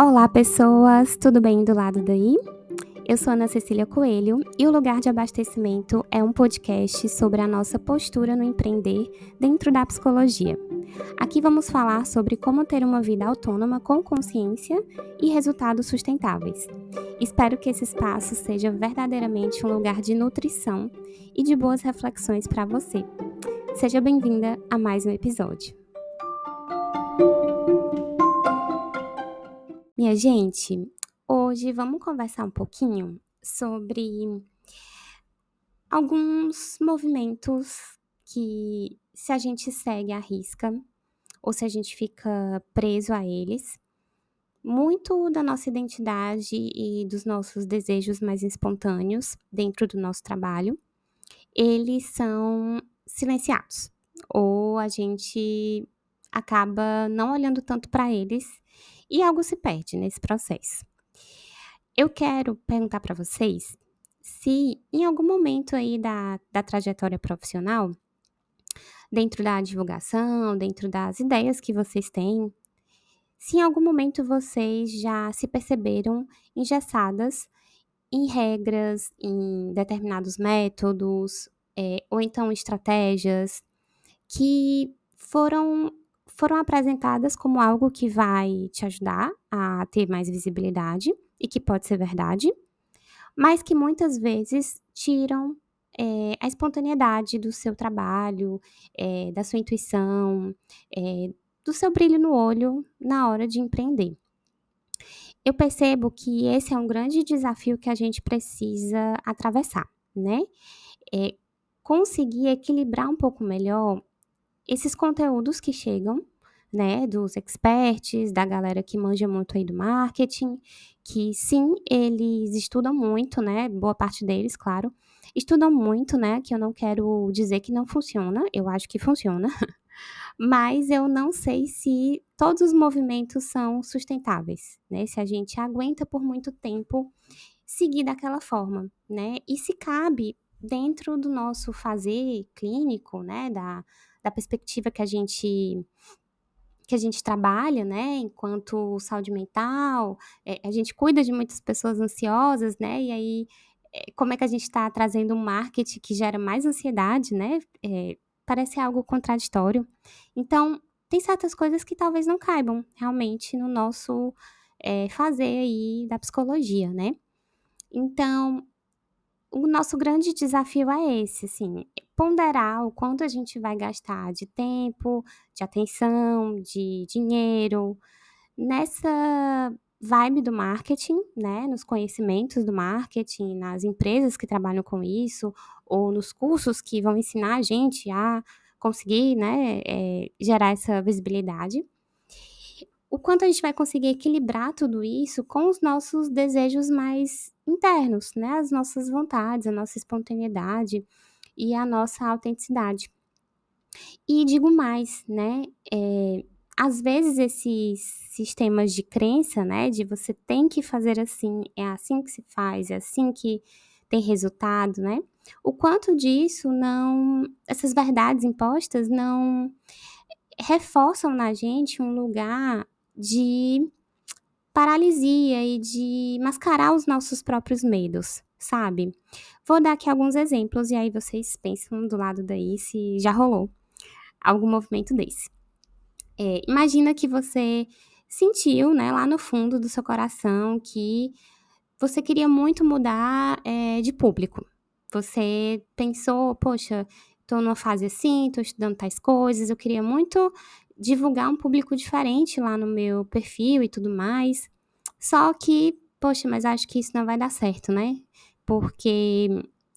Olá, pessoas! Tudo bem do lado daí? Eu sou Ana Cecília Coelho e o Lugar de Abastecimento é um podcast sobre a nossa postura no empreender dentro da psicologia. Aqui vamos falar sobre como ter uma vida autônoma com consciência e resultados sustentáveis. Espero que esse espaço seja verdadeiramente um lugar de nutrição e de boas reflexões para você. Seja bem-vinda a mais um episódio. Minha gente, hoje vamos conversar um pouquinho sobre alguns movimentos que, se a gente segue a risca ou se a gente fica preso a eles, muito da nossa identidade e dos nossos desejos mais espontâneos dentro do nosso trabalho, eles são silenciados ou a gente acaba não olhando tanto para eles e algo se perde nesse processo. Eu quero perguntar para vocês se em algum momento aí da, da trajetória profissional, dentro da divulgação, dentro das ideias que vocês têm, se em algum momento vocês já se perceberam engessadas em regras, em determinados métodos, é, ou então estratégias que foram foram apresentadas como algo que vai te ajudar a ter mais visibilidade e que pode ser verdade, mas que muitas vezes tiram é, a espontaneidade do seu trabalho, é, da sua intuição, é, do seu brilho no olho na hora de empreender. Eu percebo que esse é um grande desafio que a gente precisa atravessar, né? É conseguir equilibrar um pouco melhor esses conteúdos que chegam, né, dos experts, da galera que manja muito aí do marketing, que sim, eles estudam muito, né, boa parte deles, claro, estudam muito, né, que eu não quero dizer que não funciona, eu acho que funciona, mas eu não sei se todos os movimentos são sustentáveis, né, se a gente aguenta por muito tempo seguir daquela forma, né, e se cabe dentro do nosso fazer clínico, né, da da perspectiva que a gente que a gente trabalha, né, enquanto saúde mental, é, a gente cuida de muitas pessoas ansiosas, né, e aí é, como é que a gente está trazendo um marketing que gera mais ansiedade, né, é, parece algo contraditório. Então, tem certas coisas que talvez não caibam realmente no nosso é, fazer aí da psicologia, né. Então, o nosso grande desafio é esse, assim, ponderar o quanto a gente vai gastar de tempo, de atenção, de dinheiro nessa vibe do marketing, né, nos conhecimentos do marketing, nas empresas que trabalham com isso, ou nos cursos que vão ensinar a gente a conseguir, né, é, gerar essa visibilidade o quanto a gente vai conseguir equilibrar tudo isso com os nossos desejos mais internos, né? As nossas vontades, a nossa espontaneidade e a nossa autenticidade. E digo mais, né? É, às vezes esses sistemas de crença, né? De você tem que fazer assim, é assim que se faz, é assim que tem resultado, né? O quanto disso não, essas verdades impostas não reforçam na gente um lugar de paralisia e de mascarar os nossos próprios medos, sabe? Vou dar aqui alguns exemplos e aí vocês pensam do lado daí se já rolou algum movimento desse. É, imagina que você sentiu, né, lá no fundo do seu coração que você queria muito mudar é, de público. Você pensou, poxa, tô numa fase assim, tô estudando tais coisas, eu queria muito divulgar um público diferente lá no meu perfil e tudo mais. Só que, poxa, mas acho que isso não vai dar certo, né? Porque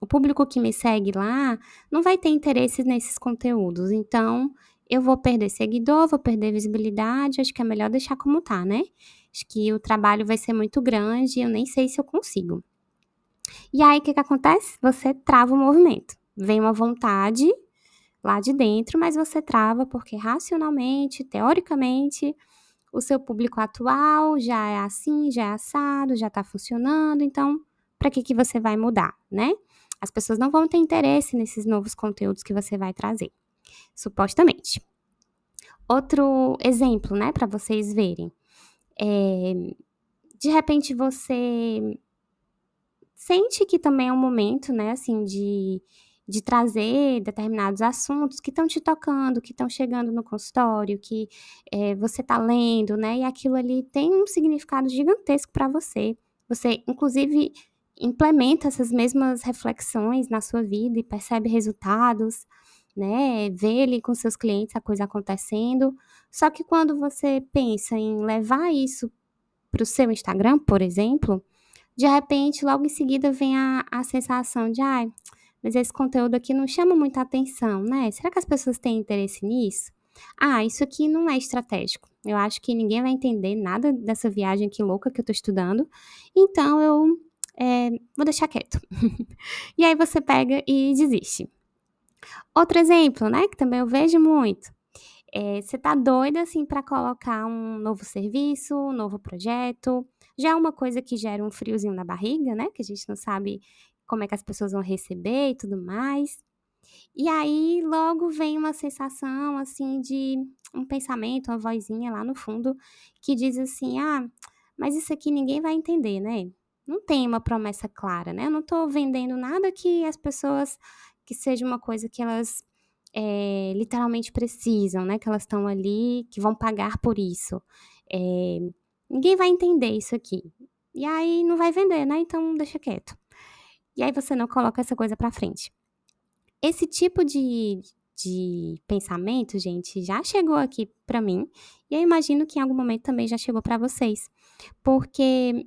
o público que me segue lá não vai ter interesse nesses conteúdos. Então, eu vou perder seguidor, vou perder visibilidade. Acho que é melhor deixar como tá, né? Acho que o trabalho vai ser muito grande eu nem sei se eu consigo. E aí, o que, que acontece? Você trava o movimento. Vem uma vontade lá de dentro, mas você trava porque racionalmente, teoricamente, o seu público atual já é assim, já é assado, já está funcionando, então para que, que você vai mudar, né? As pessoas não vão ter interesse nesses novos conteúdos que você vai trazer, supostamente. Outro exemplo, né, para vocês verem. Eh, de repente você sente que também é um momento, né, assim, de de trazer determinados assuntos que estão te tocando, que estão chegando no consultório, que, eh, você está lendo, né, e aquilo ali tem um significado gigantesco para você. Você, inclusive, implementa essas mesmas reflexões na sua vida e percebe resultados, né, vê ali com seus clientes a coisa acontecendo. Só que quando você pensa em levar isso para o seu Instagram, por exemplo, de repente, logo em seguida vem a a sensação de: "Ai, mas esse conteúdo aqui não chama muita atenção, né, será que as pessoas têm interesse nisso? Ah, isso aqui não é estratégico, eu acho que ninguém vai entender nada dessa viagem aqui louca que eu estou estudando, então eu, eh, vou deixar quieto". E aí você pega e desiste. Outro exemplo, né, que também eu vejo muito, eh, você tá doida, assim, para colocar um novo serviço, um novo projeto, já é uma coisa que gera um friozinho na barriga, né, que a gente não sabe como é que as pessoas vão receber e tudo mais. E aí logo vem uma sensação, assim, de um pensamento, uma vozinha lá no fundo que diz assim: "Ah, mas isso aqui ninguém vai entender, né, não tem uma promessa clara, né, eu não estou vendendo nada que as pessoas que seja uma coisa que elas, eh, literalmente precisam, né, que elas estão ali, que vão pagar por isso. Eh, ninguém vai entender isso aqui. E aí não vai vender, né, então deixa quieto". E aí você não coloca essa coisa para frente. Esse tipo de de pensamento, gente, já chegou aqui para mim, e eu imagino que em algum momento também já chegou para vocês. Porque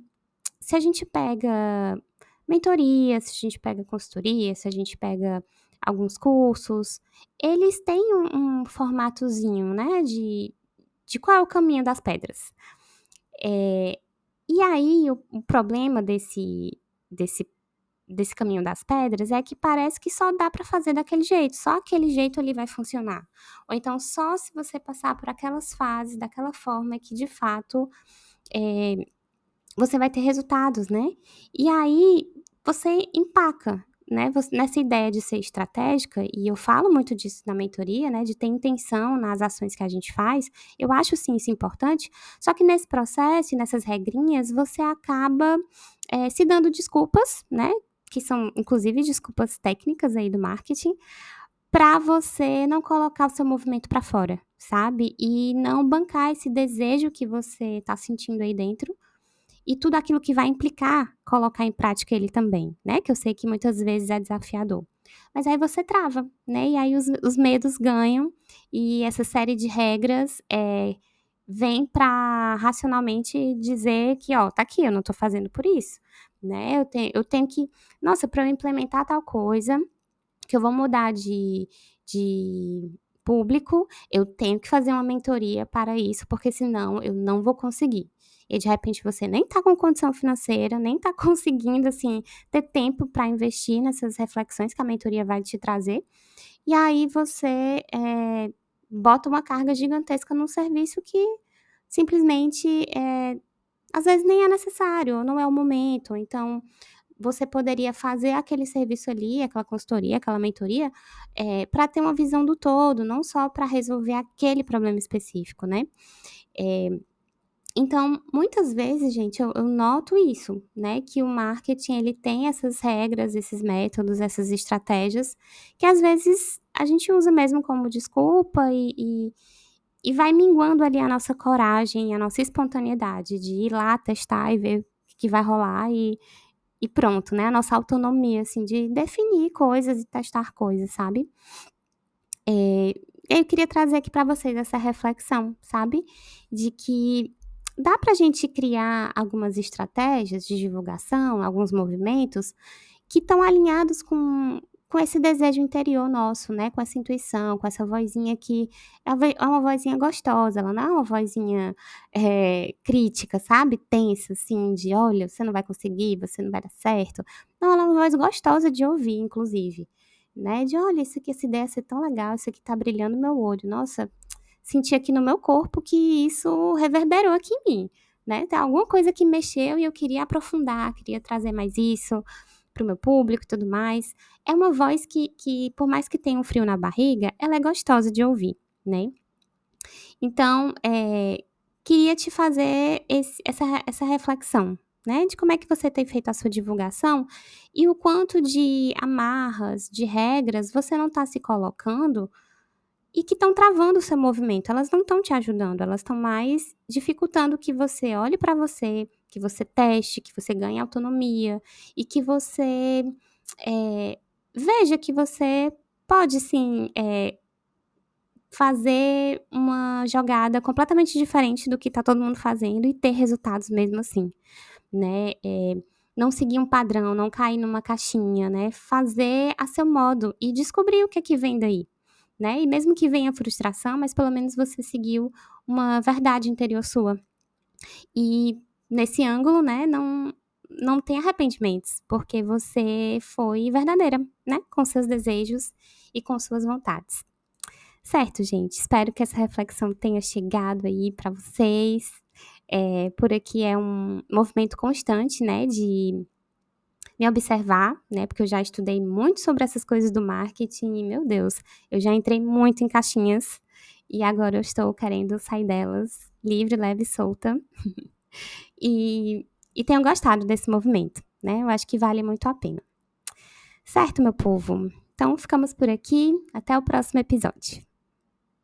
se a gente pega mentoria, se a gente pega consultoria, se a gente pega alguns cursos, eles têm um um formatozinho, né, de de qual é o caminho das pedras. Eh, e aí o o problema desse desse desse caminho das pedras é que parece que só dá para fazer daquele jeito, só aquele jeito ali vai funcionar. Ou então só se você passar por aquelas fases daquela forma que de fato, eh, você vai ter resultados, né. E aí você empaca, né, nessa ideia de ser estratégica, e eu falo muito disso na mentoria, né, de ter intenção nas ações que a gente faz, eu acho sim isso importante, só que nesse processo e nessas regrinhas você acaba, eh, se dando desculpas, né, que são inclusive desculpas técnicas aí do marketing, para você não colocar o seu movimento para fora, sabe, e não bancar esse desejo que você está sentindo aí dentro, e tudo aquilo que vai implicar colocar em prática ele também, né, que eu sei que muitas vezes é desafiador. Mas aí você trava, né, e aí os os medos ganham, e essa série de regras, eh, vem para racionalmente dizer que: "Ó, tá aqui, eu não estou fazendo por isso", né, eu tenho eu tenho que nossa, para eu implementar tal coisa, que eu vou mudar de de público, eu tenho que fazer uma mentoria para isso, porque senão eu não vou conseguir. E de repente você nem tá com condição financeira, nem tá conseguindo, assim, ter tempo para investir nessas reflexões que a mentoria vai te trazer, e aí você, eh, bota uma carga gigantesca num serviço que simplesmente, eh, às vezes nem é necessário, não é o momento, então você poderia fazer aquele serviço ali, aquela consultoria, aquela mentoria, eh, para ter uma visão do todo, não só para resolver aquele problema específico, né. Eh, então muitas vezes, gente, eu eu noto isso, né, que o marketing ele tem essas regras, esses métodos, essas estratégias, que às vezes a gente usa mesmo como desculpa e e e vai minguando ali a nossa coragem, a nossa espontaneidade de ir lá testar e ver o que vai rolar e e pronto, né, a nossa autonomia, assim, de definir coisas e testar coisas, sabe. Eh, eu queria trazer aqui para vocês essa reflexão, sabe, de que dá pra gente criar algumas estratégias de divulgação, alguns movimentos, que estão alinhados com com esse desejo interior nosso, né, com essa intuição, com essa vozinha que é uma é vozinha gostosa, ela não é uma vozinha, eh, crítica, sabe, tensa, assim, de: "Olha, você não vai conseguir, você não vai dar certo". Não, ela é uma voz gostosa de ouvir inclusive, né, de: "Olha, isso aqui essa ideia ia ser tão legal, isso aqui tá brilhando meu olho. Nossa, senti aqui no meu corpo que isso reverberou aqui em mim, né, tem alguma coisa que mexeu e eu queria aprofundar, queria trazer mais isso para o meu público e tudo mais". É uma voz que que por mais que tenha um frio na barriga, ela é gostosa de ouvir, né. Então, eh, queria te fazer esse, essa, essa reflexão, né? De como é que você tem feito a sua divulgação e o quanto de amarras, de regras você não está se colocando e que estão travando o seu movimento. Elas não estão te ajudando, elas estão mais dificultando que você olhe para você, que você teste, que você ganhe autonomia e que você é, veja que você pode sim é, fazer uma jogada completamente diferente do que está todo mundo fazendo e ter resultados mesmo assim, né? É, não seguir um padrão, não cair numa caixinha, né? Fazer a seu modo e descobrir o que é que vem daí, né? E mesmo que venha frustração, mas pelo menos você seguiu uma verdade interior sua. E nesse ângulo, né, não não tem arrependimentos, porque você foi verdadeira, né, com seus desejos e com suas vontades. Certo, gente? Espero que essa reflexão tenha chegado aí para vocês. É, por aqui é um movimento constante, né, de me observar, né, porque eu já estudei muito sobre essas coisas do marketing e, meu Deus, eu já entrei muito em caixinhas e agora eu estou querendo sair delas livre, leve e solta. e, e tenho gostado desse movimento, né? Eu acho que vale muito a pena. Certo, meu povo? Então ficamos por aqui. Até o próximo episódio.